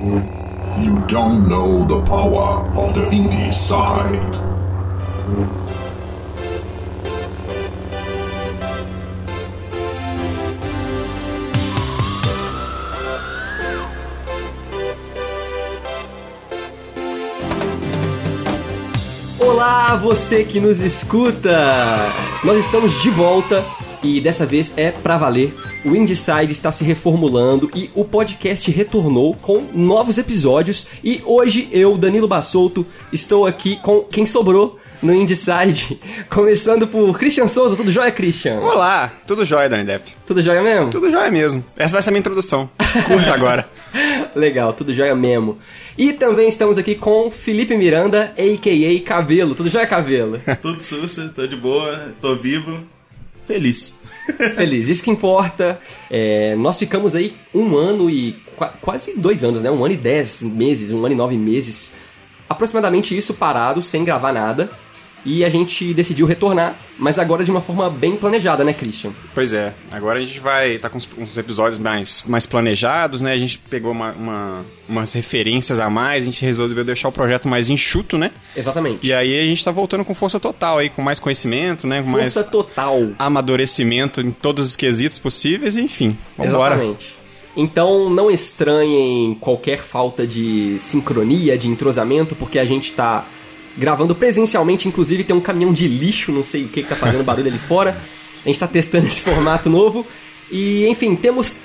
You don't know the power of the indie side. Olá, você que nos escuta! Nós estamos de volta e dessa vez é pra valer. O Indieside está se reformulando e o podcast retornou com novos episódios. E hoje eu, Danilo Bassolto, estou aqui com quem sobrou no Indieside, começando por Christian Souza. Tudo jóia, Christian? Olá, tudo jóia, Dani Depp. Tudo jóia mesmo? Tudo jóia mesmo. Essa vai ser a minha introdução. Curta agora. Legal, tudo jóia mesmo. E também estamos aqui com Felipe Miranda, a.k.a. Cabelo. Tudo jóia, Cabelo? Tudo sussa, tô de boa, tô vivo, feliz. Feliz, isso que importa. É, nós ficamos aí um ano e qua- quase dois anos, né? Um ano e dez meses, um ano e nove meses. Aproximadamente isso parado, sem gravar nada. E a gente decidiu retornar, mas agora de uma forma bem planejada, né, Christian? Pois é, agora a gente vai estar com uns, uns episódios mais, mais planejados, né? A gente pegou uma- uma- umas referências a mais, a gente resolveu deixar o projeto mais enxuto, né? Exatamente. E aí a gente tá voltando com força total aí, com mais conhecimento, né? Com Força mais total. amadurecimento em todos os quesitos possíveis, e enfim, vambora. Exatamente. Então não estranhem qualquer falta de sincronia, de entrosamento, porque a gente tá gravando presencialmente, inclusive tem um caminhão de lixo, não sei o que, que tá fazendo barulho ali fora. A gente tá testando esse formato novo. E, enfim, temos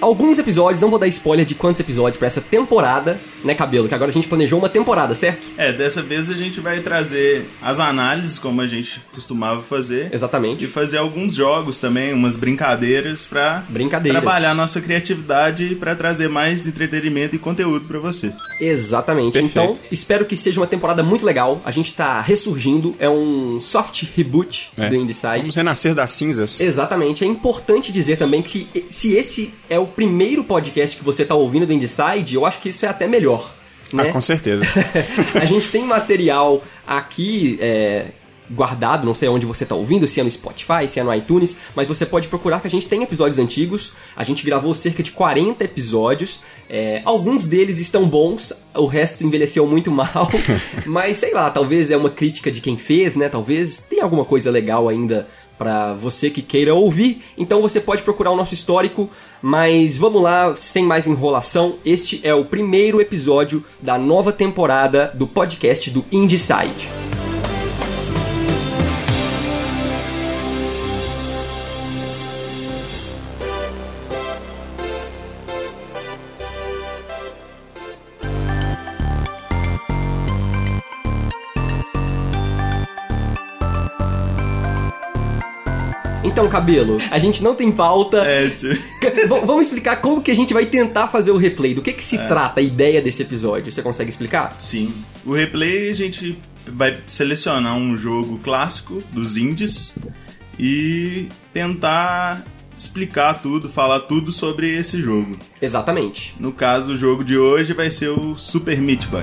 alguns episódios, não vou dar spoiler de quantos episódios pra essa temporada, né, Cabelo? Que agora a gente planejou uma temporada, certo? É, dessa vez a gente vai trazer as análises, como a gente costumava fazer. Exatamente. E fazer alguns jogos também, umas brincadeiras pra Brincadeiras. trabalhar nossa criatividade e pra trazer mais entretenimento e conteúdo pra você. Exatamente. Perfeito. Então, espero que seja uma temporada muito legal. A gente tá ressurgindo, é um soft reboot É. do Indieside. Vamos renascer das cinzas. Exatamente. É importante dizer também que se esse é o primeiro podcast que você tá ouvindo do Indieside, eu acho que isso é até melhor. Né? Ah, com certeza. a gente tem material aqui é, guardado, não sei onde você tá ouvindo, se é no Spotify, se é no iTunes, mas você pode procurar que a gente tem episódios antigos. A gente gravou cerca de 40 episódios. É, alguns deles estão bons, o resto envelheceu muito mal. mas sei lá, talvez é uma crítica de quem fez, né? Talvez tenha alguma coisa legal ainda pra você que queira ouvir. Então você pode procurar o nosso histórico. Mas vamos lá, sem mais enrolação. Este é o primeiro episódio da nova temporada do podcast do Indieside. Então, cabelo, a gente não tem pauta. É, tio. V- Vamos explicar como que a gente vai tentar fazer o replay. Do que que se trata a ideia desse episódio? Você consegue explicar? Sim. O replay a gente vai selecionar um jogo clássico dos indies e tentar explicar tudo, falar tudo sobre esse jogo. Exatamente. No caso, o jogo de hoje vai ser o Super Meat Boy.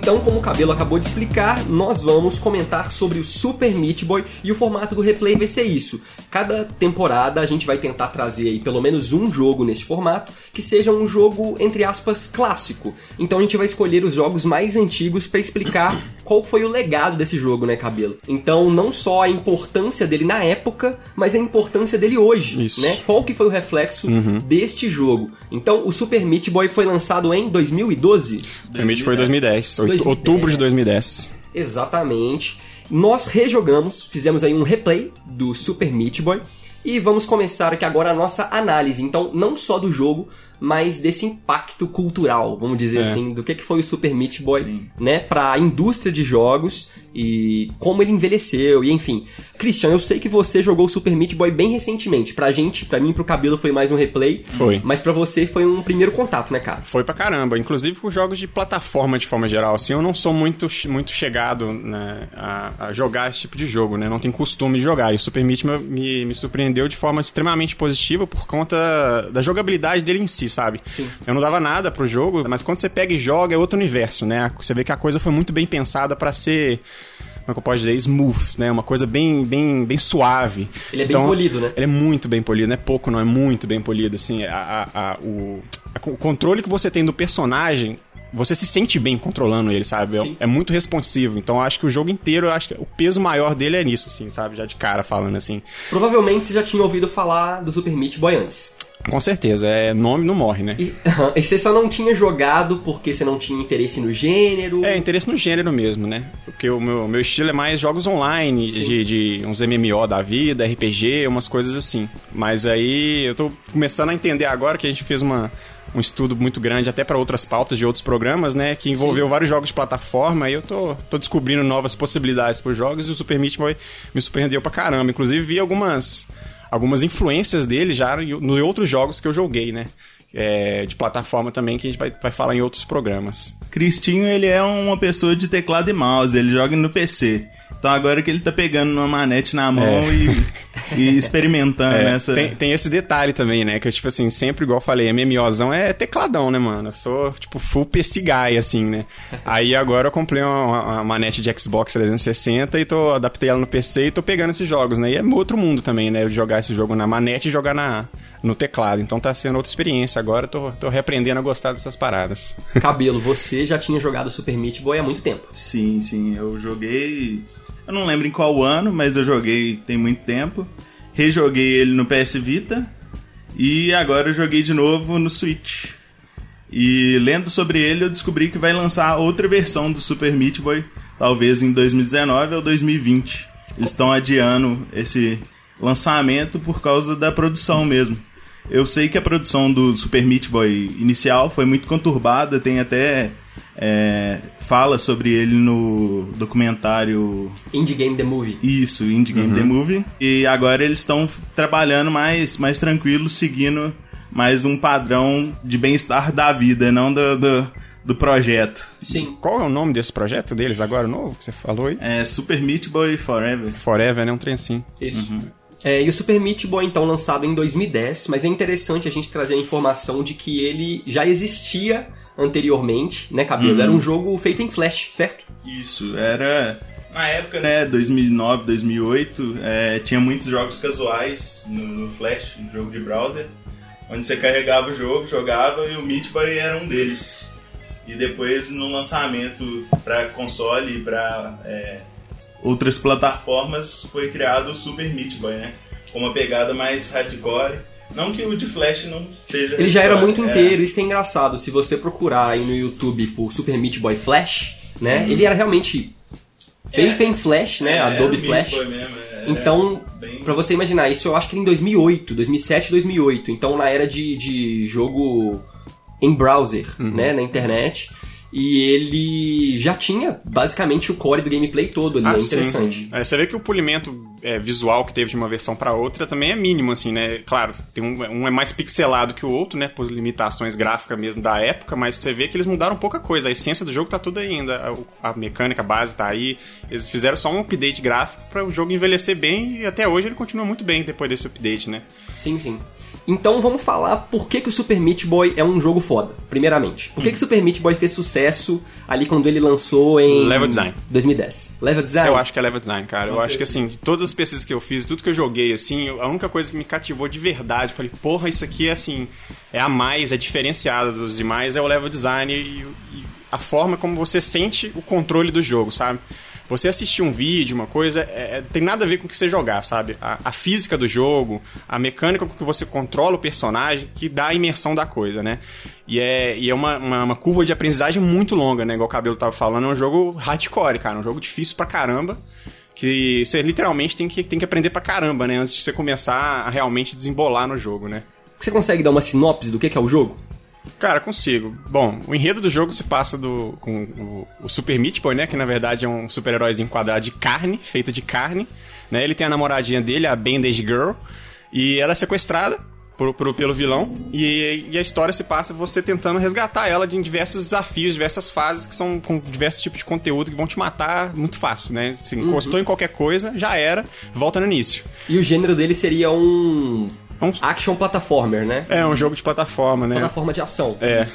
Então, como o Cabelo acabou de explicar, nós vamos comentar sobre o Super Meat Boy e o formato do replay vai ser isso. Cada temporada a gente vai tentar trazer aí pelo menos um jogo nesse formato que seja um jogo, entre aspas, clássico. Então a gente vai escolher os jogos mais antigos para explicar qual foi o legado desse jogo, né, Cabelo? Então, não só a importância dele na época, mas a importância dele hoje, Isso. né? Qual que foi o reflexo deste jogo? Então, o Super Meat Boy foi lançado em 2012. Permite foi 2010, oito- 2010. outubro de 2010. Exatamente. Nós rejogamos, fizemos aí um replay do Super Meat Boy e vamos começar aqui agora a nossa análise. Então, não só do jogo, mas desse impacto cultural, vamos dizer É. assim, do que, que foi o Super Meat Boy, Sim. né, para a indústria de jogos e como ele envelheceu e enfim. Christian, eu sei que você jogou o Super Meat Boy bem recentemente. Pra gente, pra mim pro Cabelo foi mais um replay. Foi. Mas pra você foi um primeiro contato, né, cara? Foi pra caramba, inclusive com jogos de plataforma de forma geral. Assim, eu não sou muito, muito chegado né, a, a jogar esse tipo de jogo, né? Não tenho costume de jogar. E o Super Meat me, me, me surpreendeu de forma extremamente positiva por conta da jogabilidade dele em si, si, sabe? Sim. Eu não dava nada pro jogo, mas quando você pega e joga é outro universo, né? Você vê que a coisa foi muito bem pensada pra ser como é que eu posso dizer, smooth, né? Uma coisa bem, bem, bem suave. Ele é bem polido, né? Ele é muito bem polido, não é pouco, não é muito bem polido, assim. A, a, a- o, o controle que você tem do personagem, você se sente bem controlando ele, sabe? É, Sim. é muito responsivo. Então acho que o jogo inteiro, acho que o peso maior dele é nisso, assim, sabe? Já de cara falando assim. Provavelmente você já tinha ouvido falar do Super Meat Boy antes. Com certeza, é nome não morre, né? E, e você só não tinha jogado porque você não tinha interesse no gênero. É, interesse no gênero mesmo, né? Porque o meu, meu estilo é mais jogos online, Sim. de, de uns MMO da vida, RPG, umas coisas assim. Mas aí eu tô começando a entender agora que a gente fez uma, um estudo muito grande até para outras pautas de outros programas, né? Que envolveu vários jogos de plataforma e eu tô, tô descobrindo novas possibilidades para jogos e o Super Meat Boy me surpreendeu pra caramba. Inclusive vi algumas, algumas influências dele já nos outros jogos que eu joguei, né? É, de plataforma também que a gente vai, vai falar em outros programas. Cristinho, ele é uma pessoa de teclado e mouse, ele joga no PC. Então agora que ele tá pegando uma manete na mão e, e experimentando É, essa... tem, tem esse detalhe também, né? Que eu, tipo assim, sempre, igual eu falei, MMOzão é tecladão, né, mano? Eu sou, tipo, full PC guy, assim, né? Aí agora eu comprei uma, uma manete de Xbox 360 e tô, adaptei ela no PC e tô pegando esses jogos, né? E é outro mundo também, né? Jogar esse jogo na manete e jogar na, no teclado. Então tá sendo outra experiência agora, eu tô, tô reaprendendo a gostar dessas paradas. Cabelo, você já tinha jogado Super Meat Boy há muito tempo. Sim, sim, eu joguei. Eu não lembro em qual ano, mas eu joguei tem muito tempo. Rejoguei ele no PS Vita e agora eu joguei de novo no Switch. E lendo sobre ele, eu descobri que vai lançar outra versão do Super Meat Boy, talvez em 2019 ou 2020. Eles estão adiando esse lançamento por causa da produção mesmo. Eu sei que a produção do Super Meat Boy inicial foi muito conturbada, tem até é, fala sobre ele no documentário Indie Game The Movie. isso, Indie Game The Movie. E agora eles estão trabalhando mais, mais tranquilo, seguindo mais um padrão de bem-estar da vida, não do, do, do projeto. Sim. Qual é o nome desse projeto deles agora, novo, que você falou aí? É Super Meat Boy Forever. Forever, né? Um trem assim. Isso. É, e o Super Meat Boy, então, lançado em 2010, mas é interessante a gente trazer a informação de que ele já existia anteriormente, né, Cabelo? Era um jogo feito em Flash, certo? Isso, era. Na época, né, 2009, 2008, é, tinha muitos jogos casuais no, no Flash, no jogo de browser, onde você carregava o jogo, jogava e o Meat Boy era um deles. E depois, no lançamento para console e para outras plataformas, foi criado o Super Meat Boy, né? Com uma pegada mais hardcore. Não que o de Flash não seja. Ele já era muito é. inteiro, isso que é engraçado. Se você procurar aí no YouTube por Super Meat Boy Flash, né, ele era realmente feito em Flash, né, É, era Adobe Flash. Boy mesmo, era Então, bem- pra você imaginar, isso eu acho que era em 2008, 2007, 2008. Então, na era de, de jogo em browser, né, na internet. E ele já tinha basicamente o core do gameplay todo ali, é Ah, sim. interessante. É, você vê que o polimento é, visual que teve de uma versão pra outra também é mínimo, assim, né? Claro, tem um, um é mais pixelado que o outro, né? Por limitações gráficas mesmo da época, mas você vê que eles mudaram pouca coisa. A essência do jogo tá tudo ainda. A, a mecânica base tá aí. Eles fizeram só um update gráfico para o jogo envelhecer bem e até hoje ele continua muito bem depois desse update, né? Sim, sim. Então vamos falar por que, que o Super Meat Boy é um jogo foda, primeiramente. Por que, que o Super Meat Boy fez sucesso ali quando ele lançou em... Level design. 2010. Level design? Eu acho que é level design, cara. Eu Com acho que assim, de todas as pesquisas que eu fiz, tudo que eu joguei, assim, a única coisa que me cativou de verdade, falei, porra, isso aqui é assim, é a mais, é diferenciada dos demais, é o level design e, e a forma como você sente o controle do jogo, sabe? Você assistir um vídeo, uma coisa, é- é- tem nada a ver com o que você jogar, sabe? A, a física do jogo, a mecânica com que você controla o personagem, que dá a imersão da coisa, né? E é, e é uma, uma, uma curva de aprendizagem muito longa, né? Igual o Cabelo tava falando, é um jogo hardcore, cara. Um jogo difícil pra caramba. Que você literalmente tem que, tem que aprender pra caramba, né? Antes de você começar a realmente desembolar no jogo, né? Você consegue dar uma sinopse do que, que é o jogo? Cara, consigo. Bom, o enredo do jogo se passa do, com o, o Super Meat Boy, né? Que na verdade é um super-heróizinho quadrado de carne, feito de carne. Né? Ele tem a namoradinha dele, a Bandage Girl. E ela é sequestrada por, por- pelo vilão. E, e a história se passa você tentando resgatar ela de diversos desafios, diversas fases que são com diversos tipos de conteúdo que vão te matar muito fácil, né? Se encostou em qualquer coisa, já era, volta no início. E o gênero dele seria um É um- action platformer, né? É um jogo de plataforma, né? Plataforma de ação. É.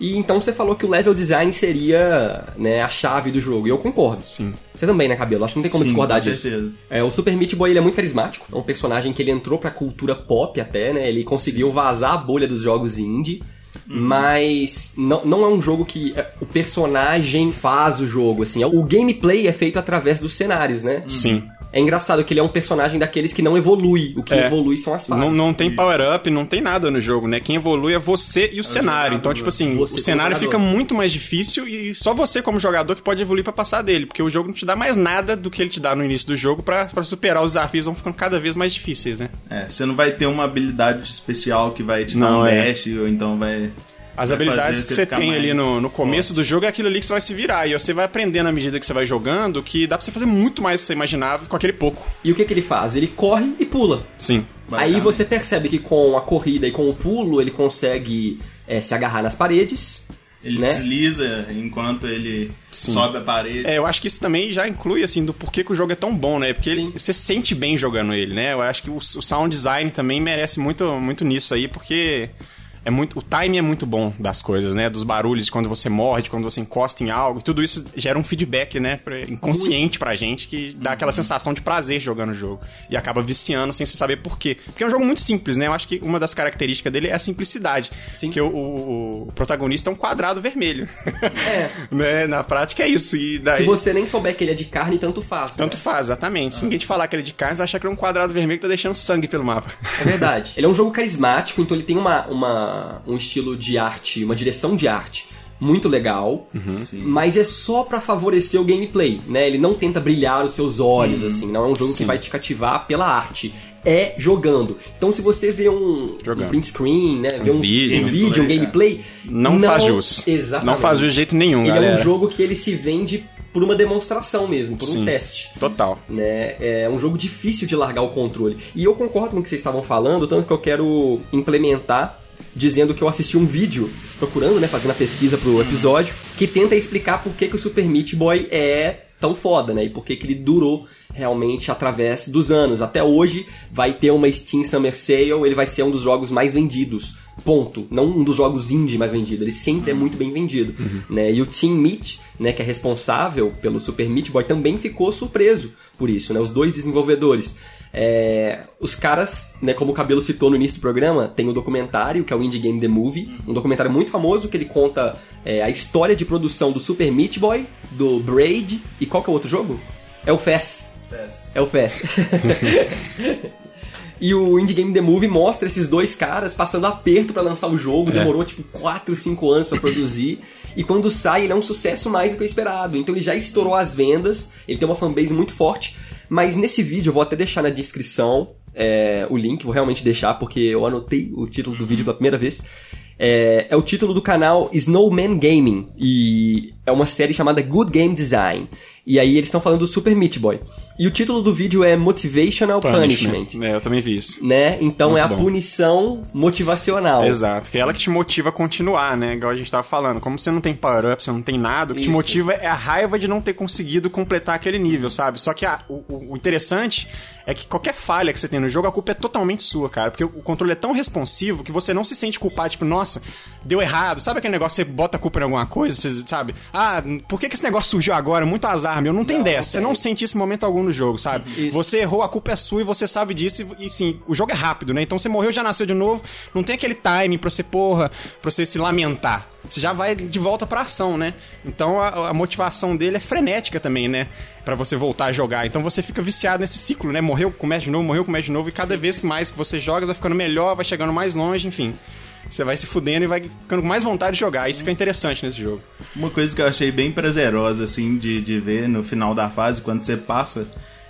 E então você falou que o level design seria né, a chave do jogo. E eu concordo. Sim. Você também, né, Cabelo? Acho que não tem como Sim, discordar com disso. certeza. É, o Super Meat Boy ele é muito carismático. É um personagem que ele entrou pra cultura pop até, né? Ele conseguiu vazar a bolha dos jogos indie. Mas não, não é um jogo que é, o personagem faz o jogo, assim. O gameplay é feito através dos cenários, né? Sim. É engraçado que ele é um personagem daqueles que não evolui. O que É. evolui são as fases. Não, não tem power-up, não tem nada no jogo, né? Quem evolui é você e o cenário. Então, tipo assim, Você o cenário fica muito mais difícil e só você, como jogador, que pode evoluir pra passar dele. Porque o jogo não te dá mais nada do que ele te dá no início do jogo pra, pra superar os desafios, vão ficando cada vez mais difíceis, né? É, você não vai ter uma habilidade especial que vai te dar Não, um é. dash, ou então vai. As habilidades que você tem ali no, no começo forte. do jogo é aquilo ali que você vai se virar. E você vai aprendendo à medida que você vai jogando que dá pra você fazer muito mais do que você imaginava com aquele pouco. E o que, que ele faz? Ele corre e pula. Sim. Aí você percebe que com a corrida e com o pulo ele consegue é, se agarrar nas paredes. Ele né? desliza enquanto ele Sim. sobe a parede. É, eu acho que isso também já inclui, assim, do porquê que o jogo é tão bom, né? Porque ele- você sente bem jogando ele, né? Eu acho que o, o sound design também merece muito, muito nisso aí, porque é muito, o timing é muito bom das coisas, né? Dos barulhos, de quando você morre, de quando você encosta em algo. Tudo isso gera um feedback, né? inconsciente pra gente, que dá aquela sensação de prazer jogando o jogo. E acaba viciando sem se saber por quê. Porque é um jogo muito simples, né? Eu acho que uma das características dele é a simplicidade. Sim. Que o, o- o protagonista é um quadrado vermelho. É. né? Na prática é isso. E daí... Se você nem souber que ele é de carne, tanto faz. Tanto né? faz, exatamente. Se ninguém te falar que ele é de carne, você vai achar que ele é um quadrado vermelho que tá deixando sangue pelo mapa. É verdade. ele é um jogo carismático, então ele tem uma, uma, um estilo de arte, uma direção de arte muito legal, Sim. mas é só pra favorecer o gameplay, né? Ele não tenta brilhar os seus olhos, assim, não é um jogo que Sim. vai te cativar pela arte. É jogando. Então, se você vê um, um print screen, né? vê um, vídeo, um vídeo, um gameplay, Não, faz jus. Exatamente. Não faz jus de jeito nenhum, Ele galera. é um jogo que ele se vende por uma demonstração mesmo, por um Sim. teste Total. né? É um jogo difícil de largar o controle. E eu concordo com o que vocês estavam falando, tanto que eu quero implementar dizendo que eu assisti um vídeo procurando, né, fazendo a pesquisa pro episódio, que tenta explicar por que, que o Super Meat Boy é tão foda, né? E por que, que ele durou realmente através dos anos. Até hoje vai ter uma Steam Summer Sale, ele vai ser um dos jogos mais vendidos. Ponto. Não um dos jogos indie mais vendidos. Ele sempre é muito bem vendido. Né? E o Team Meat, né, que é responsável pelo Super Meat Boy, também ficou surpreso por isso, né? Os dois desenvolvedores. É, os caras, né, como o Cabelo citou no início do programa, tem o documentário, que é o Indie Game The Movie, um documentário muito famoso que ele conta é, a história de produção do Super Meat Boy, do Braid, e qual que é o outro jogo? É o Fez. É o Fez. E o Indie Game The Movie mostra esses dois caras passando aperto pra lançar o jogo, demorou tipo 4, 5 anos pra produzir. E quando sai, ele é um sucesso mais do que o esperado. Então ele já estourou as vendas, ele tem uma fanbase muito forte. Mas nesse vídeo, eu vou até deixar na descrição é, o link, vou realmente deixar, porque eu anotei o título do vídeo pela primeira vez. É, é o título do canal Snowman Gaming. E é uma série chamada Good Game Design. E aí eles estão falando do Super Meat Boy. E o título do vídeo é Motivational Punishment É, eu também vi isso. né? Então Muito é a bom. punição motivacional. Exato, que é ela que te motiva a continuar, né? Igual a gente tava falando. Como você não tem power-up, você não tem nada, o que te Isso. motiva é a raiva de não ter conseguido completar aquele nível, sabe? Só que a- o, o- interessante é que qualquer falha que você tem no jogo, a culpa é totalmente sua, cara. Porque o controle é tão responsivo que você não se sente culpado, tipo, nossa, deu errado. Sabe aquele negócio que você bota a culpa em alguma coisa, você, sabe? Ah, por que, que esse negócio surgiu agora? Muito azar, meu. Não tem Não, dessa. não Você não sente isso em momento algum no jogo, sabe? Isso. Você errou, a culpa é sua e você sabe disso. E, e sim, o jogo é rápido, né? Então você morreu, já nasceu de novo. Não tem aquele time pra você, porra, pra você se lamentar. Você já vai de volta pra ação, né? Então a, a motivação dele é frenética também, né? Pra você voltar a jogar. Então você fica viciado nesse ciclo, né? Morreu, começa de novo, morreu, começa de novo. E cada vez mais que você joga, vai ficando melhor, vai chegando mais longe, enfim. Você vai se fudendo e vai ficando com mais vontade de jogar. Isso que é interessante nesse jogo. Uma coisa que eu achei bem prazerosa, assim, de, de ver no final da fase, quando você passa,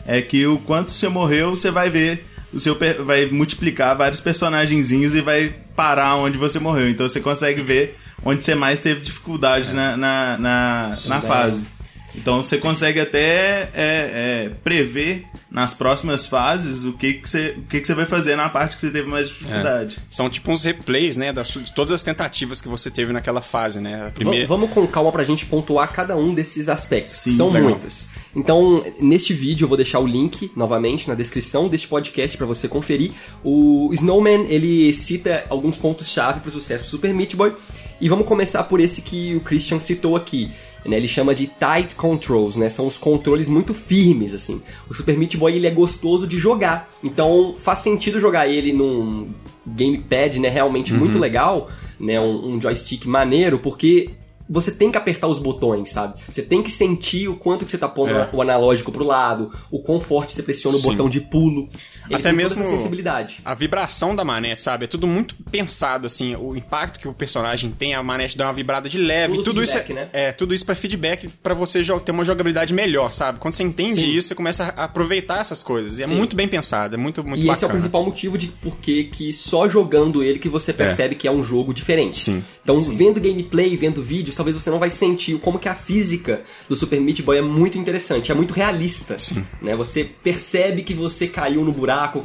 é que o quanto você morreu, você vai ver. O seu vai multiplicar vários personagenzinhos e vai parar onde você morreu. Então você consegue ver onde você mais teve dificuldade na, na, na, na Verdade. fase. Então você consegue até é, é, prever nas próximas fases o que que você, o que que você vai fazer na parte que você teve mais dificuldade. São tipo uns replays, né, das, de todas as tentativas que você teve naquela fase, né? Primeira... Vamos com calma pra gente pontuar cada um desses aspectos. Sim, São legal. muitos. Então, neste vídeo eu vou deixar o link novamente na descrição deste podcast pra você conferir. O Snowman, ele cita alguns pontos-chave pro sucesso do Super Meat Boy. E vamos começar por esse que o Christian citou aqui. Né, ele chama de tight controls, né? São os controles muito firmes, assim. O Super Meat Boy ele é gostoso de jogar, então faz sentido jogar ele num gamepad, né? Realmente muito legal, né? Um, um joystick maneiro, porque você tem que apertar os botões, sabe? Você tem que sentir o quanto que você tá pondo É. o analógico pro lado, o quão forte você pressiona o Sim. botão de pulo. Ele Até mesmo sensibilidade. a vibração da manete, sabe? É tudo muito pensado, assim, o impacto que o personagem tem, a manete dá uma vibrada de leve, Tudo tudo isso é, feedback, né? é tudo isso para feedback pra você ter uma jogabilidade melhor, sabe? Quando você entende Sim. isso, você começa a aproveitar essas coisas. E é Sim. muito bem pensado, é muito muito e esse é o bacana. principal motivo de por que só jogando ele que você percebe que é um jogo diferente. Sim. Então, vendo gameplay, vendo vídeos, talvez você não vai sentir como que a física do Super Meat Boy é muito interessante, é muito realista. Sim. Né? Você percebe que você caiu no buraco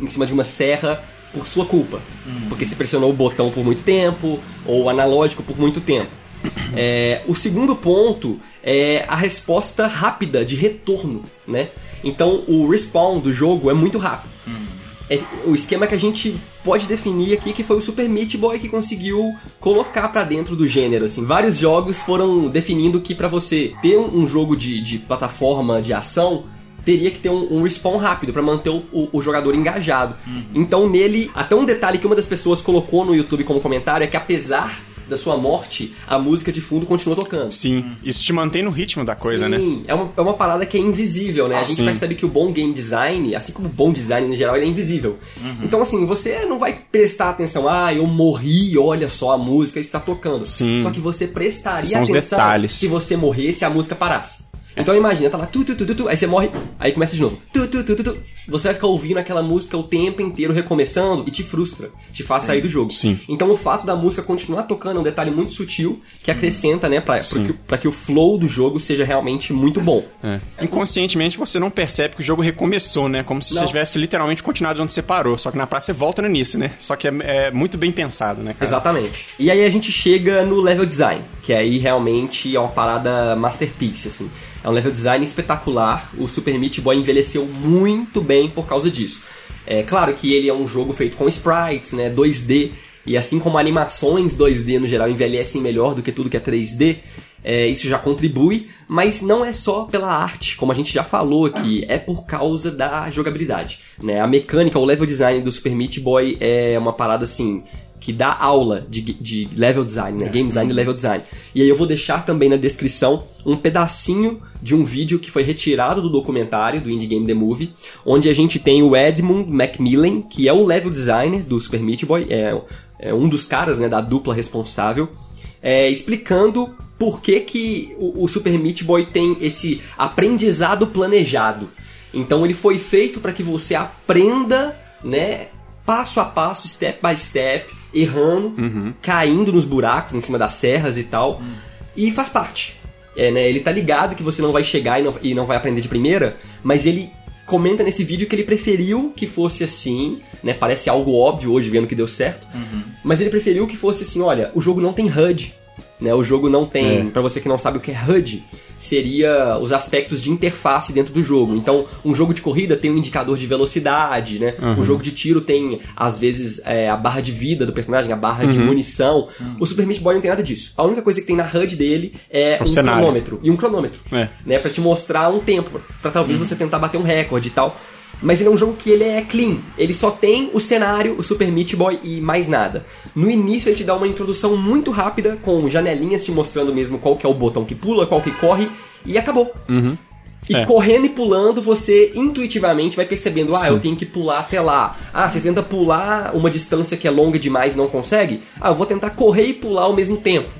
em cima de uma serra por sua culpa. Porque você pressionou o botão por muito tempo, ou o analógico por muito tempo. É, o segundo ponto é a resposta rápida de retorno, né? Então o respawn do jogo é muito rápido. É o esquema que a gente pode definir aqui que foi o Super Meat Boy que conseguiu colocar pra dentro do gênero, assim. Vários jogos foram definindo que pra você ter um jogo de, de plataforma de ação teria que ter um, um respawn rápido pra manter o, o- o jogador engajado. Então nele, até um detalhe que uma das pessoas colocou no YouTube como comentário é que apesar da sua morte, a música de fundo continua tocando. Sim, isso te mantém no ritmo da coisa, né? Sim, é uma, é uma parada que é invisível, né? A gente Sim. percebe que o bom game design, assim como o bom design no geral, ele é invisível. Uhum. Então, assim, você não vai prestar atenção, ah, eu morri, olha só, a música está tocando. Sim. Só que você prestaria São os atenção detalhes. se você morresse e a música parasse. Então imagina, tá lá, tu, tu, tu, tu, tu, aí você morre, aí começa de novo. Tu, tu, tu, tu, tu. Você vai ficar ouvindo aquela música o tempo inteiro recomeçando e te frustra, te faz sair do jogo. Sim. Então o fato da música continuar tocando é um detalhe muito sutil que acrescenta, né, pra, pra, Sim. que, pra que o flow do jogo seja realmente muito bom. É. Inconscientemente você não percebe que o jogo recomeçou, né? Como se Não. você tivesse literalmente continuado onde você parou. Só que na prática você volta no início, né? Só que é, é muito bem pensado, né, cara? Exatamente. E aí a gente chega no level design, que aí realmente é uma parada masterpiece, assim. É um level design espetacular. O Super Meat Boy envelheceu muito bem por causa disso. É claro que ele é um jogo feito com sprites, né, 2D, e assim como animações 2D no geral envelhecem melhor do que tudo que é 3D, é, isso já contribui, mas não é só pela arte, como a gente já falou aqui, é por causa da jogabilidade. Né? A mecânica, o level design do Super Meat Boy é uma parada assim que dá aula de, de level design, né? game design e level design. E aí eu vou deixar também na descrição um pedacinho de um vídeo que foi retirado do documentário do Indie Game The Movie, onde a gente tem o Edmund Macmillan, que é o level designer do Super Meat Boy, é, é um dos caras né, da dupla responsável, é, explicando por que, que o, o Super Meat Boy tem esse aprendizado planejado. Então ele foi feito para que você aprenda, né, passo a passo, step by step, errando, caindo nos buracos em cima das serras e tal. E faz parte. É, né, ele tá ligado que você não vai chegar e não, e não vai aprender de primeira, mas ele comenta nesse vídeo que ele preferiu que fosse assim, né? Parece algo óbvio hoje vendo que deu certo. Mas ele preferiu que fosse assim, olha, o jogo não tem HUD, né? O jogo não tem, É. Pra você que não sabe o que é HUD, seria os aspectos de interface dentro do jogo. Então, um jogo de corrida tem um indicador de velocidade, né? O jogo de tiro tem, às vezes, é, a barra de vida do personagem, a barra de munição. O Super Meat Boy não tem nada disso. A única coisa que tem na HUD dele é o um cenário. cronômetro. E um cronômetro. É. Né? Pra te mostrar um tempo. Pra talvez você tentar bater um recorde e tal. Mas ele é um jogo que ele é clean. Ele só tem o cenário, o Super Meat Boy e mais nada. No início ele te dá uma introdução muito rápida, com janelinhas te mostrando mesmo qual que é o botão que pula, qual que corre, e acabou. E É. correndo e pulando, você intuitivamente vai percebendo, ah, Sim. eu tenho que pular até lá. Ah, você tenta pular uma distância que é longa demais e não consegue? Ah, eu vou tentar correr e pular ao mesmo tempo.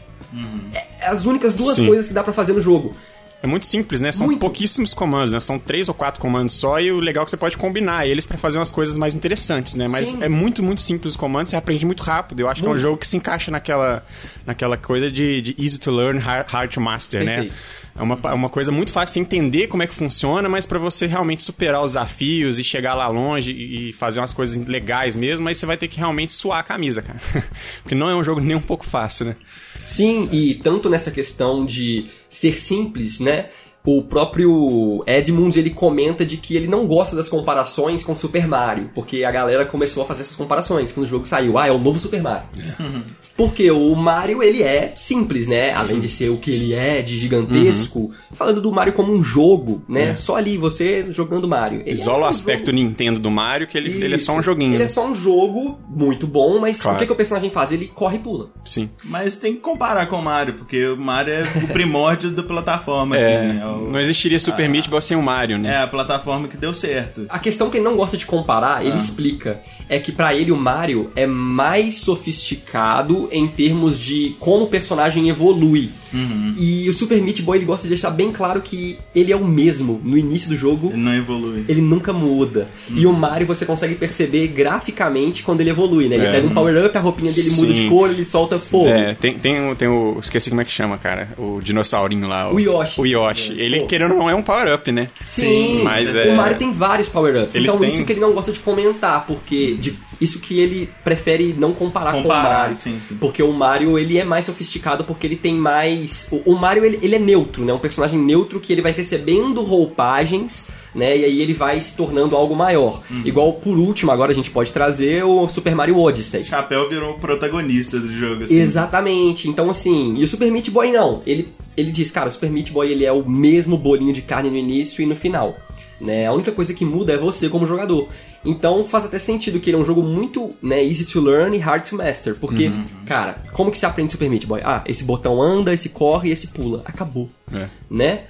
É as únicas duas Sim. coisas que dá pra fazer no jogo. É muito simples, né? São Muito. pouquíssimos comandos, né? São três ou quatro comandos só e o legal é que você pode combinar eles pra fazer umas coisas mais interessantes, né? Mas Sim. é muito, muito simples os comandos, você aprende muito rápido. Eu acho que é um Muito. jogo que se encaixa naquela, naquela coisa de, de easy to learn, hard, hard to master, né? Perfeito. É uma, é uma coisa muito fácil de entender como é que funciona, mas pra você realmente superar os desafios e chegar lá longe e e fazer umas coisas legais mesmo, aí você vai ter que realmente suar a camisa, cara. Porque não é um jogo nem um pouco fácil, né? Sim, e tanto nessa questão de ser simples, né? O próprio Edmund ele comenta de que ele não gosta das comparações com Super Mario, porque a galera começou a fazer essas comparações quando o jogo saiu. Ah, é o novo Super Mario. Porque o Mario ele é simples, né? Além de ser o que ele é de gigantesco, falando do Mario como um jogo, né? Só ali você jogando Mario. Ele é Isola o um aspecto jogo- Nintendo do Mario, que ele, ele é só um joguinho. Ele é só um jogo muito bom, mas Claro. o que, que o personagem faz? Ele corre e pula. Sim. Mas tem que comparar com o Mario, porque o Mario é o primórdio da plataforma, É, assim. É, o- não existiria Super Meat Boy sem o Mario, né? é a plataforma que deu certo. A questão que ele não gosta de comparar, Ah. ele explica, é que pra ele o Mario é mais sofisticado em termos de como o personagem evolui. Uhum. E o Super Meat Boy ele gosta de deixar bem claro que ele é o mesmo no início do jogo. Ele não evolui. Ele nunca muda. E o Mario você consegue perceber graficamente quando ele evolui, né? Ele É. pega um power-up, a roupinha dele muda de Sim. cor, ele solta fogo. É, tem, tem, o- tem o. Esqueci como é que chama, cara. O dinossaurinho lá. O Yoshi. O Yoshi. Ele, Pô. querendo ou não, é um power-up, né? Sim, mas o é- Mario tem vários power-ups. Ele Então tem- isso que ele não gosta de comentar, porque de- isso que ele prefere não comparar, com o Comparar, Mario. sim, sim. Porque o Mario ele é mais sofisticado porque ele tem mais. O, o Mario ele, ele é neutro, né? Um personagem neutro que ele vai recebendo roupagens, né? E aí ele vai se tornando algo maior. Uhum. Igual por último, agora a gente pode trazer o Super Mario Odyssey. O Chapéu virou o protagonista do jogo, assim. Exatamente. Então, assim, e o Super Meat Boy não. Ele, ele diz, cara, o Super Meat Boy ele é o mesmo bolinho de carne no início e no final. Né? A única coisa que muda é você como jogador. Então faz até sentido que ele é um jogo muito né, easy to learn e hard to master. Porque, cara, como que se aprende Super Meat Boy? Ah, esse botão anda, esse corre e esse pula. Acabou. É. Né?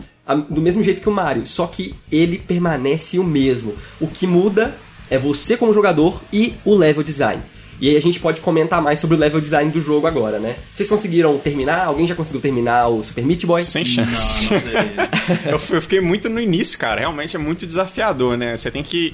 Do mesmo jeito que o Mario, só que ele permanece o mesmo. O que muda é você como jogador e o level design. E aí a gente pode comentar mais sobre o level design do jogo agora, né? Vocês conseguiram terminar? Alguém já conseguiu terminar o Super Meat Boy? Sem Não, chance. não eu, f- eu fiquei muito no início, cara. Realmente é muito desafiador, né? Você tem que.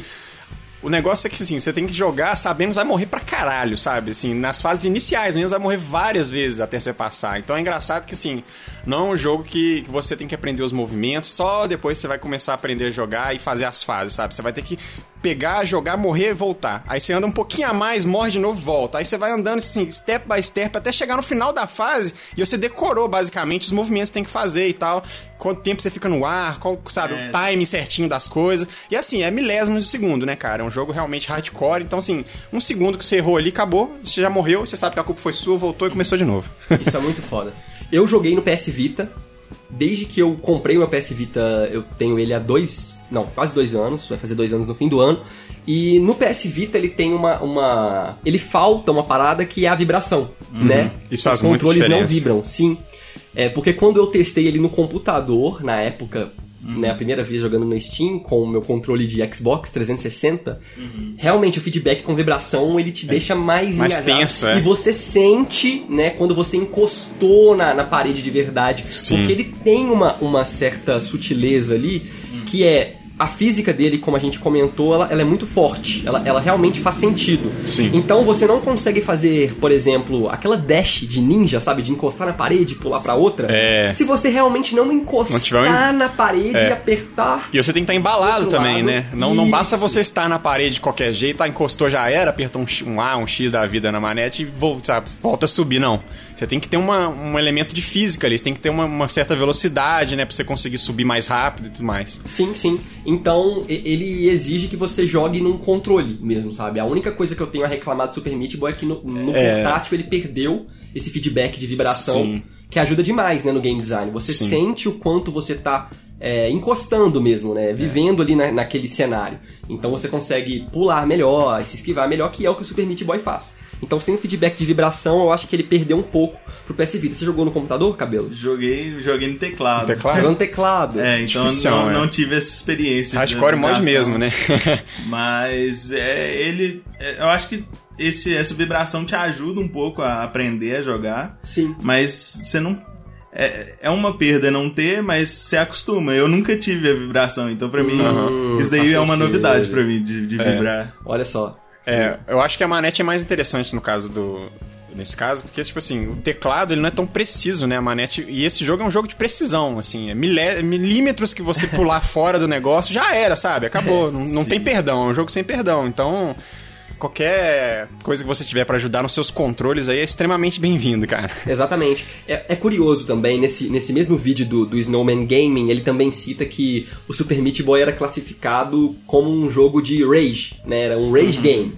O negócio é que assim, você tem que jogar sabendo que vai morrer pra caralho, sabe? Assim, nas fases iniciais mesmo, vai morrer várias vezes até você passar. Então é engraçado que assim, não é um jogo que, que você tem que aprender os movimentos, só depois você vai começar a aprender a jogar e fazer as fases, sabe? Você vai ter que pegar, jogar, morrer e voltar. Aí você anda um pouquinho a mais, morre de novo, volta. Aí você vai andando assim, step by step, até chegar no final da fase e você decorou basicamente os movimentos que tem que fazer e tal. Quanto tempo você fica no ar, qual, sabe, É. o time certinho das coisas. E assim, é milésimos de segundo, né, cara? É um jogo realmente hardcore. Então, assim, um segundo que você errou ali, acabou, você já morreu, você sabe que a culpa foi sua, voltou e começou de novo. Isso é muito foda. Eu joguei no PS Vita. Desde que eu comprei o meu PS Vita, eu tenho ele há dois. Não, quase dois anos. Vai fazer dois anos no fim do ano. E no PS Vita ele tem uma. uma ele falta uma parada que é a vibração, né? Uhum. Isso faz Os controles não vibram, sim. É, porque quando eu testei ele no computador, na época, Uhum. né, a primeira vez jogando no Steam, com o meu controle de Xbox 360, realmente o feedback com vibração ele te deixa mais Uhum. Mais engajado. tenso, é. E você sente, né, quando você encostou na, na parede de verdade. Sim. Porque ele tem uma, uma certa sutileza ali, que é. A física dele, como a gente comentou, ela, ela é muito forte. Ela, ela realmente faz sentido. Sim. Então você não consegue fazer, por exemplo, aquela dash de ninja, sabe? De encostar na parede e pular pra outra. É. Se você realmente não encostar Não tiver um- na parede É. e apertar. E você tem que estar embalado Outro também, lado, né? Não, não basta você estar na parede de qualquer jeito, ah, encostou já era, apertou um, um A, um X da vida na manete e volta, sabe, volta a subir, não. Você tem que ter uma, um elemento de física ali, você tem que ter uma, uma certa velocidade, né, pra você conseguir subir mais rápido e tudo mais. Sim, sim. Então, ele exige que você jogue num controle mesmo, sabe? A única coisa que eu tenho a reclamar do Super Meat Boy é que no, no É. portátil ele perdeu esse feedback de vibração, Sim. que ajuda demais, né, no game design. Você Sim. sente o quanto você tá é, encostando mesmo, né? Vivendo ali na- naquele cenário. Então você consegue pular melhor, se esquivar melhor, que é o que o Super Meat Boy faz. Então, sem o feedback de vibração, eu acho que ele perdeu um pouco pro PS Vita. Você jogou no computador, cabelo? Joguei, joguei no teclado. Teclado? Jogou no teclado. É, então Difícil, não, é. não tive essa experiência. de Hardcore mod mesmo, né? Mas é, ele. é, eu acho que esse, essa vibração te ajuda um pouco a aprender a jogar. Sim. Mas você não. é, é uma perda não ter, mas você acostuma. Eu nunca tive a vibração, então pra mim isso daí é uma sentido. novidade pra mim de, de vibrar. Olha só. É, eu acho que a manete é mais interessante no caso do. Nesse caso, porque, tipo assim, o teclado ele não é tão preciso, né? A manete. E esse jogo é um jogo de precisão, assim. É milímetros que você pular fora do negócio já era, sabe? Acabou. Não, não tem perdão. É um jogo sem perdão. Então, qualquer coisa que você tiver pra ajudar nos seus controles aí é extremamente bem-vindo, cara. Exatamente. É, é curioso também, nesse, nesse mesmo vídeo do, do Snowman Gaming, ele também cita que o Super Meat Boy era classificado como um jogo de rage, né? Era um rage game.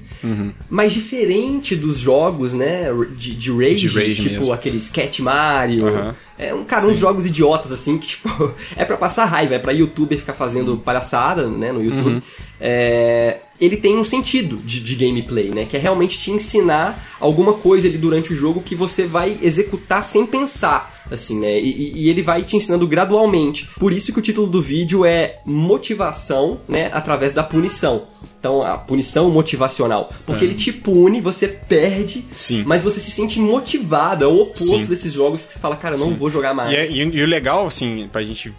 Mas diferente dos jogos, né, de, de rage, De rage tipo mesmo. aqueles Cat Mario, Aham. é um cara, uns jogos idiotas assim que tipo é pra passar raiva, é pra youtuber ficar fazendo palhaçada, né, no YouTube. Uhum. É, ele tem um sentido de, de gameplay, né, que é realmente te ensinar alguma coisa ali durante o jogo que você vai executar sem pensar, assim, né, e, e ele vai te ensinando gradualmente. Por isso que o título do vídeo é motivação, né, através da punição. Então, a punição motivacional. Porque ele te pune, você perde, É. Sim. mas você se sente motivado. É o oposto Sim. desses jogos que você fala, cara, eu não Sim. vou jogar mais. E, é- e- e o legal, assim, pra gente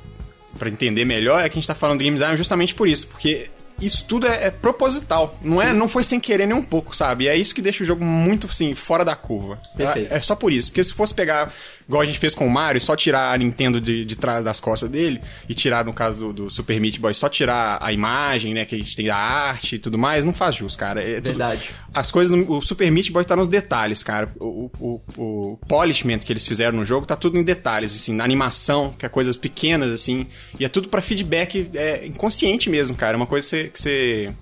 pra entender melhor, é que a gente tá falando de game design justamente por isso, porque isso tudo é, é proposital. Não, é, não foi sem querer nem um pouco, sabe? E é isso que deixa o jogo muito, assim, fora da curva. Perfeito. É, é só por isso. Porque se fosse pegar, igual a gente fez com o Mario, só tirar a Nintendo de, de trás das costas dele, e tirar, no caso do, do Super Meat Boy, só tirar a imagem, né, que a gente tem da arte e tudo mais, não faz jus, cara. É tudo- Verdade. as coisas no o Super Meat Boy tá nos detalhes, cara. O, o, o polishment que eles fizeram no jogo tá tudo em detalhes, assim, na animação, que é coisas pequenas, assim. E é tudo pra feedback é, inconsciente mesmo, cara. É uma coisa que você, que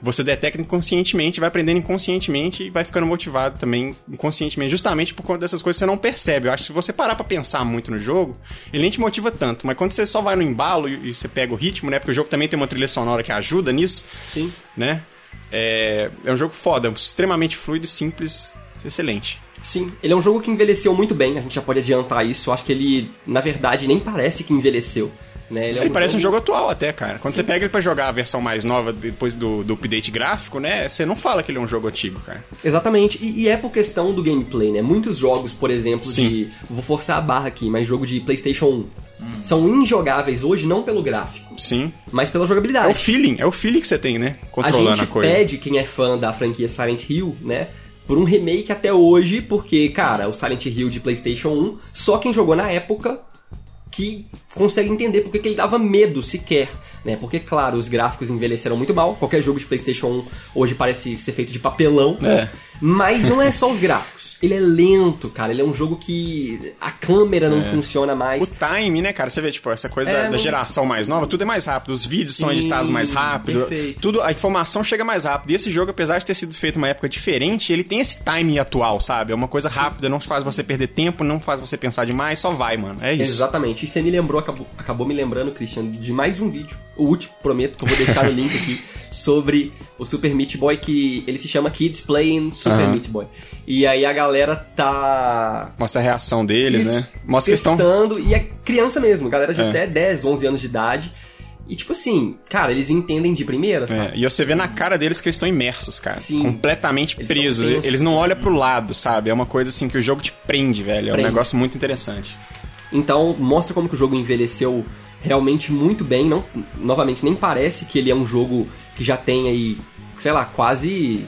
você, detecta inconscientemente, vai aprendendo inconscientemente e vai ficando motivado também inconscientemente, justamente por conta dessas coisas que você não percebe. Eu acho que se você parar pra pensar muito no jogo, ele nem te motiva tanto. Mas quando você só vai no embalo e, e você pega o ritmo, né? Porque o jogo também tem uma trilha sonora que ajuda nisso Sim. né? É, é um jogo foda, extremamente fluido, simples, excelente. Sim, ele é um jogo que envelheceu muito bem, a gente já pode adiantar isso. Eu acho que ele, na verdade, nem parece que envelheceu. Né? Ele, é Ele parece um jogo atual até, cara. Quando você pega ele pra jogar a versão mais nova depois do, do update gráfico, né? Você não fala que ele é um jogo antigo, cara. Exatamente, e, e é por questão do gameplay, né? Muitos jogos, por exemplo, Sim. de. Vou forçar a barra aqui, mas jogo de PlayStation 1. São injogáveis hoje não pelo gráfico, Sim. mas pela É o jogabilidade. feeling, é o feeling que você tem, né? a Controlando a, gente coisa. pede quem é fã da franquia Silent Hill, né? Por um remake até hoje, porque, cara, o Silent Hill de PlayStation 1, só quem jogou na época que consegue entender porque que ele dava medo sequer, né? Porque, claro, os gráficos envelheceram muito mal. Qualquer jogo de PlayStation 1 hoje parece ser feito de papelão. É. Mas não é só os gráficos. Ele é lento, cara. Ele é um jogo que a câmera não funciona É. O mais. time, né, cara? Você vê, tipo, essa coisa É, da, da não- geração mais nova, tudo é mais rápido. Os vídeos são Sim, editados mais rápido. perfeito. Tudo, a informação chega mais rápido. E esse jogo, apesar de ter sido feito numa época diferente, ele tem esse time atual, sabe? É uma coisa rápida, não faz você perder tempo, não faz você pensar demais, só vai, mano. É isso. Exatamente. E você me lembrou, acabou, acabou me lembrando, Christian, de mais um vídeo. O último, prometo que eu vou deixar o link aqui sobre o Super Meat Boy, que ele se chama Kids Playing Super Aham. Meat Boy. E aí a galera tá. Mostra a reação deles, Isso, né? Mostra que estão. testando, e é criança mesmo, galera de É. até 10, 11 anos de idade. E tipo assim, cara, eles entendem de primeira, sabe? É, e você vê na cara deles que eles estão imersos, cara. Sim. Completamente Eles presos. Eles não olham pro lado, sabe? É uma coisa assim que o jogo te prende, velho. É Prende. um negócio muito interessante. Então, mostra como que o jogo envelheceu realmente muito bem. Não, novamente, nem parece que ele é um jogo que já tem aí, sei lá, quase.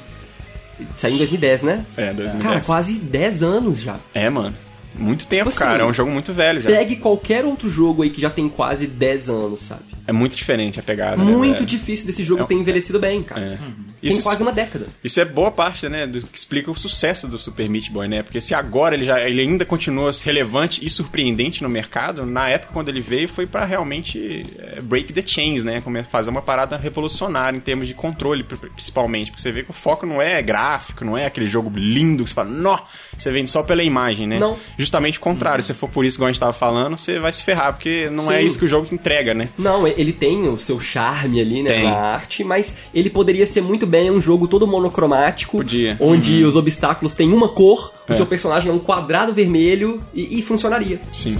Saiu em 2010, né? É, 2010. Cara, quase 10 anos já. É, mano. Muito tempo, Tipo cara. assim, é um jogo muito velho já. Pegue qualquer outro jogo aí que já tem quase 10 anos, sabe? É muito diferente a pegada, né, Muito velho? difícil desse jogo É um- ter envelhecido bem, cara. É. Tem Isso, quase uma década. isso é boa parte, né, do que explica o sucesso do Super Meat Boy, né? Porque se agora ele já ele ainda continua relevante e surpreendente no mercado, na época quando ele veio foi pra realmente é, break the chains, né? É fazer uma parada revolucionária em termos de controle, pri- principalmente, porque você vê que o foco não é gráfico, não é aquele jogo lindo que você fala, nó, você vende só pela imagem, né? Não. Justamente o contrário, se for por isso que a gente tava falando, você vai se ferrar, porque não é Sim. isso que o jogo entrega, né? Não, ele tem o seu charme ali, né, Tem. na arte, mas ele poderia ser muito bem um jogo todo monocromático, Podia. Uhum. onde os obstáculos têm uma cor, o É. seu personagem é um quadrado vermelho e, e funcionaria. Sim.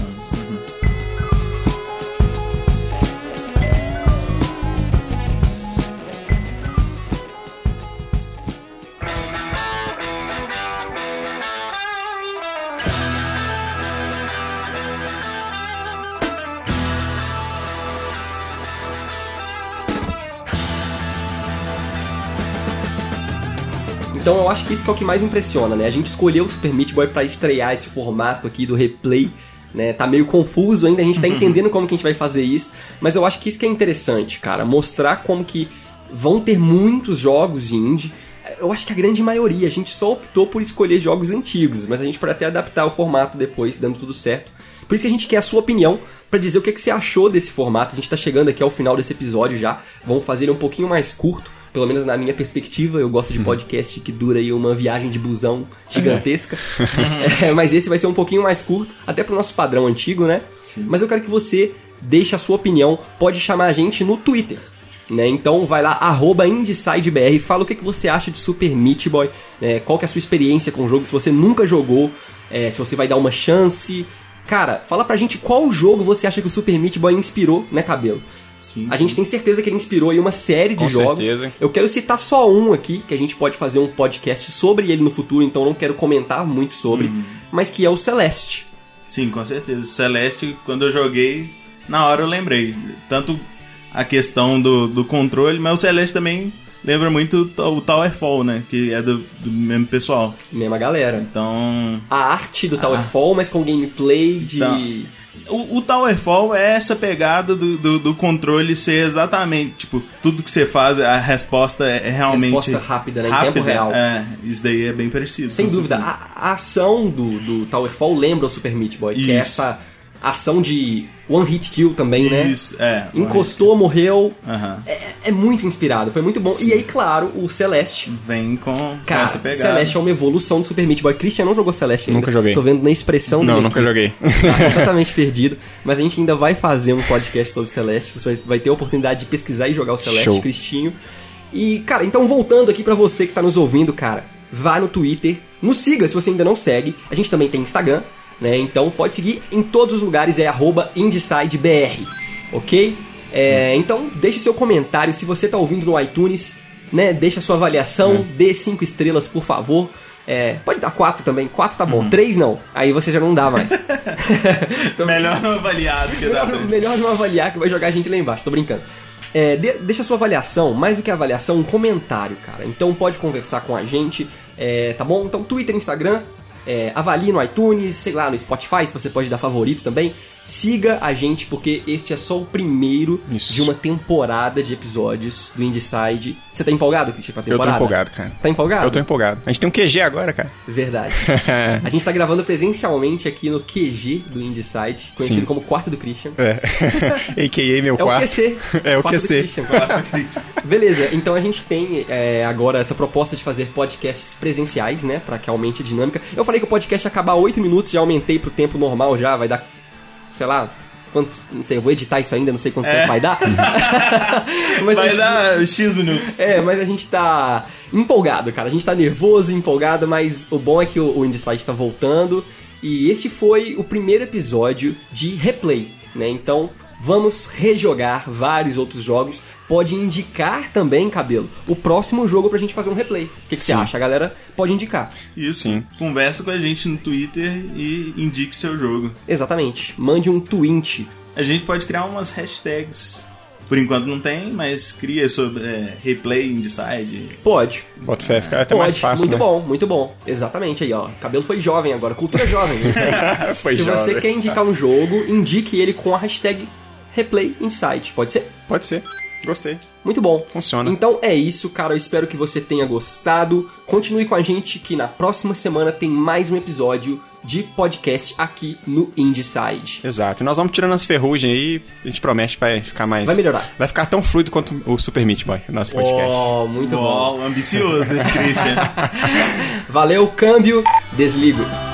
Então eu acho que isso que é o que mais impressiona, né? A gente escolheu o Super Meat Boy pra estrear esse formato aqui do replay, né? Tá meio confuso ainda, a gente tá entendendo como que a gente vai fazer isso, mas eu acho que isso que é interessante, cara, mostrar como que vão ter muitos jogos indie. Eu acho que a grande maioria, a gente só optou por escolher jogos antigos, mas a gente pode até adaptar o formato depois, dando tudo certo. Por isso que a gente quer a sua opinião pra dizer o que, que você achou desse formato. A gente tá chegando aqui ao final desse episódio já. Vamos fazer ele um pouquinho mais curto, pelo menos na minha perspectiva. Eu gosto de podcast que dura aí uma viagem de busão gigantesca. É, mas esse vai ser um pouquinho mais curto, até pro nosso padrão antigo, né? Mas eu quero que você deixe a sua opinião. Pode chamar a gente no Twitter. Né? Então vai lá, arroba IndeSideBR, fala o que, que você acha de Super Meat Boy, né? qual que é a sua experiência com o jogo, se você nunca jogou, é, se você vai dar uma chance. Cara, fala pra gente qual jogo você acha que o Super Meat Boy inspirou, né, Cabelo? Sim. A gente tem certeza que ele inspirou aí uma série de Com jogos. certeza. Eu quero citar só um aqui, que a gente pode fazer um podcast sobre ele no futuro, então não quero comentar muito sobre, Uhum. mas que é o Celeste. Sim, com certeza. Celeste, quando eu joguei, na hora eu lembrei. Tanto a questão do, do controle, mas o Celeste também lembra muito o Towerfall, né? Que é do, do mesmo pessoal. Mesma galera. Então. A arte do Towerfall, mas com gameplay de. Ah. Então, O, o Towerfall é essa pegada do, do, do controle ser exatamente, tipo, tudo que você faz, a resposta é, é realmente. Resposta rápida, né? Em tempo real. É, isso daí é bem parecido. Sem dúvida, a, a ação do, do Towerfall lembra o Super Meat Boy, que é Isso. essa ação de one hit kill também, né? Isso, é. Encostou, morreu. Aham. É, é muito inspirado, foi muito bom. E aí, claro, o Celeste. Vem com, com Cara, essa pegada. Celeste é uma evolução do Super Meat Boy. Christian não jogou Celeste ainda. Nunca joguei. Tô vendo na expressão Não, dele nunca aqui. joguei. Tá completamente perdido. Mas a gente ainda vai fazer um podcast sobre Celeste. Você vai, ter a oportunidade de pesquisar e jogar o Celeste, Show. Cristinho. E, cara, então voltando aqui pra você que tá nos ouvindo, cara, vá no Twitter, nos siga se você ainda não segue. A gente também tem Instagram, né? Então pode seguir em todos os lugares, é arroba IndeSideBR, ok? É, então deixe seu comentário se você tá ouvindo no iTunes, né? Deixa sua avaliação, dê cinco estrelas, por favor. É, pode dar quatro também, quatro tá bom, três não, aí você já não dá mais. Então, Melhor não avaliado que dá pra Melhor, melhor não avaliar que vai jogar a gente lá embaixo, tô brincando. É, de- deixa a sua avaliação, mais do que avaliação, um comentário, cara. Então pode conversar com a gente, é, tá bom? Então Twitter, Instagram, é, avalie no iTunes, sei lá, no Spotify, se você pode dar favorito também. Siga a gente, porque este é só o primeiro Isso. de uma temporada de episódios do Indieside. Você tá empolgado, Cristian, com a Eu tô temporada? empolgado, cara. Tá empolgado? Eu tô empolgado. A gente tem um QG agora, cara. Verdade. a gente tá gravando presencialmente aqui no QG do Indieside, conhecido Sim. como Quarto do Christian. É. A.K.A. meu É o quarto. QC. É o Quarto do QC. Christian. Beleza, então a gente tem é, agora essa proposta de fazer podcasts presenciais, né? Pra que aumente a dinâmica. Eu falei que o podcast ia acabar 8 minutos, já aumentei pro tempo normal já, vai dar, sei lá, quantos. Não sei, eu vou editar isso ainda, não sei quanto tempo vai dar. Mas Vai gente- dar X minutos. É, mas a gente tá empolgado, cara. A gente tá nervoso, empolgado, mas o bom é que o, o IndieSite tá voltando. E este foi o primeiro episódio de replay, né? Então vamos rejogar vários outros jogos. Pode indicar também, Cabelo, o próximo jogo pra gente fazer um replay. O que, que você acha? A galera pode indicar. Isso. Sim. Conversa com a gente no Twitter e indique seu jogo. Exatamente. Mande um twint. A gente pode criar umas hashtags. Por enquanto não tem, mas cria sobre é, replay inside. Pode. Bota fé, fica até Pode. mais fácil, muito né? bom, muito bom. Exatamente aí, ó. Cabelo foi jovem agora, cultura jovem. Foi Se jovem. você quer indicar um jogo, indique ele com a hashtag ReplayInsight. Pode ser? Pode ser. Gostei. Muito bom. Funciona. Então é isso, cara. Eu espero que você tenha gostado. Continue com a gente que na próxima semana tem mais um episódio de podcast aqui no Indieside. Exato. E nós vamos tirando as ferrugens aí. A gente promete que vai ficar mais. Vai melhorar. Vai ficar tão fluido quanto o Super Meat Boy, o nosso podcast. Oh, muito bom. Uau, ambicioso esse Christian. Valeu, câmbio. Desligo.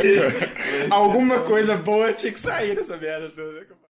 Ser- Alguma coisa boa tinha que sair dessa merda toda.